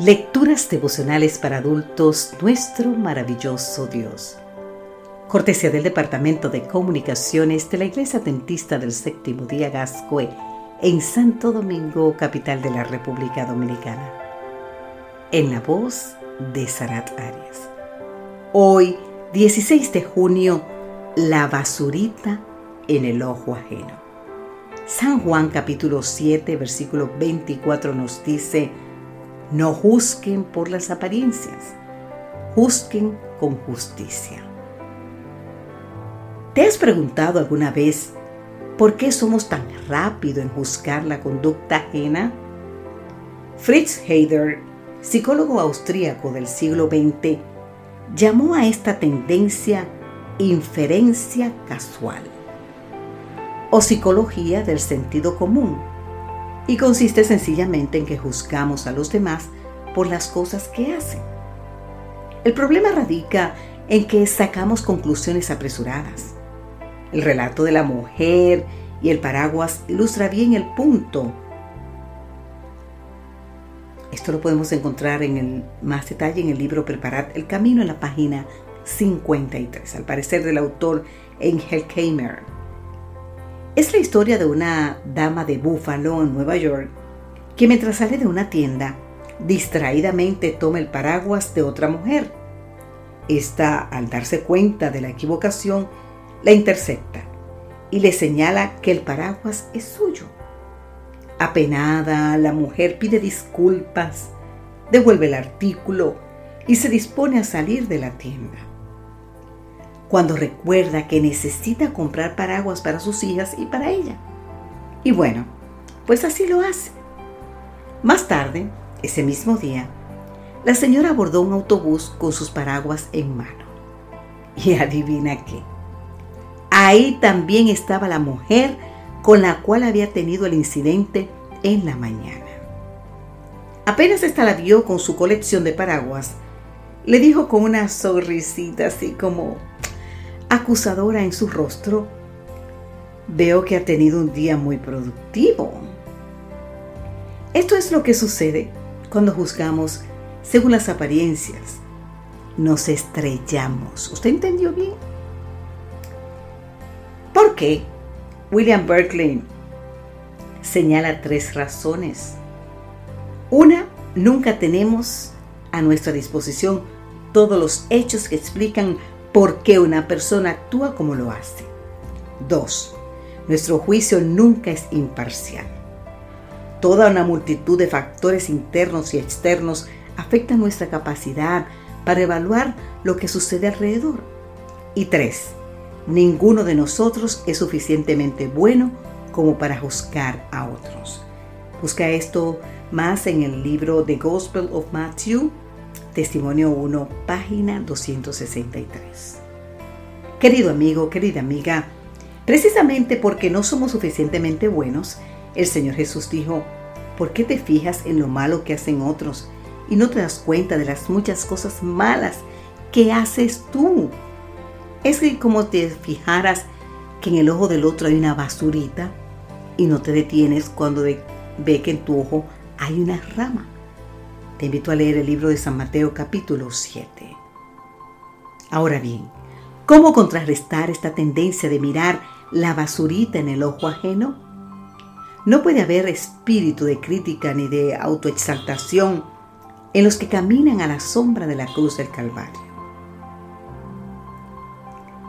Lecturas devocionales para adultos, nuestro maravilloso Dios. Cortesía del Departamento de Comunicaciones de la Iglesia Dentista del Séptimo Día Gascue en Santo Domingo, capital de la República Dominicana. En la voz de Sarat Arias. Hoy, 16 de junio, la basurita en el ojo ajeno. San Juan capítulo 7, versículo 24 nos dice, no juzguen por las apariencias, juzguen con justicia. ¿Te has preguntado alguna vez por qué somos tan rápidos en juzgar la conducta ajena? Fritz Heider, psicólogo austríaco del siglo XX, llamó a esta tendencia inferencia casual o psicología del sentido común y consiste sencillamente en que juzgamos a los demás por las cosas que hacen. El problema radica en que sacamos conclusiones apresuradas. El relato de la mujer y el paraguas ilustra bien el punto. Esto lo podemos encontrar en el más detalle en el libro Preparad el Camino en la página 53, al parecer del autor Engel Keimer. Es la historia de una dama de Búfalo en Nueva York que mientras sale de una tienda, distraídamente toma el paraguas de otra mujer. Esta, al darse cuenta de la equivocación, la intercepta y le señala que el paraguas es suyo. Apenada, la mujer pide disculpas, devuelve el artículo y se dispone a salir de la tienda cuando recuerda que necesita comprar paraguas para sus hijas y para ella. Y bueno, pues así lo hace. Más tarde, ese mismo día, la señora abordó un autobús con sus paraguas en mano. Y adivina qué. Ahí también estaba la mujer con la cual había tenido el incidente en la mañana. Apenas esta la vio con su colección de paraguas, le dijo con una sonrisita así como, acusadora en su rostro, veo que ha tenido un día muy productivo. Esto es lo que sucede cuando juzgamos según las apariencias. Nos estrellamos. ¿Usted entendió bien? ¿Por qué? William Berkeley señala tres razones. Una, nunca tenemos a nuestra disposición todos los hechos que explican por qué una persona actúa como lo hace. 2. Nuestro juicio nunca es imparcial. Toda una multitud de factores internos y externos afectan nuestra capacidad para evaluar lo que sucede alrededor. Y 3. Ninguno de nosotros es suficientemente bueno como para juzgar a otros. Busca esto más en el libro The Gospel of Matthew, Testimonio 1, página 263. Querido amigo, querida amiga, precisamente porque no somos suficientemente buenos, el Señor Jesús dijo, ¿por qué te fijas en lo malo que hacen otros y no te das cuenta de las muchas cosas malas que haces tú? Es que como te fijaras que en el ojo del otro hay una basurita y no te detienes cuando ve que en tu ojo hay una rama. Te invito a leer el libro de San Mateo capítulo 7. Ahora bien, ¿cómo contrarrestar esta tendencia de mirar la basurita en el ojo ajeno? No puede haber espíritu de crítica ni de autoexaltación en los que caminan a la sombra de la cruz del Calvario.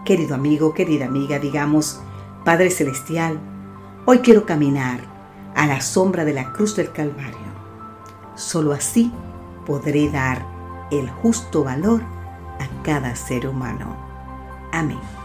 Querido amigo, querida amiga, digamos, Padre Celestial, hoy quiero caminar a la sombra de la cruz del Calvario Solo así podré dar el justo valor a cada ser humano. Amén.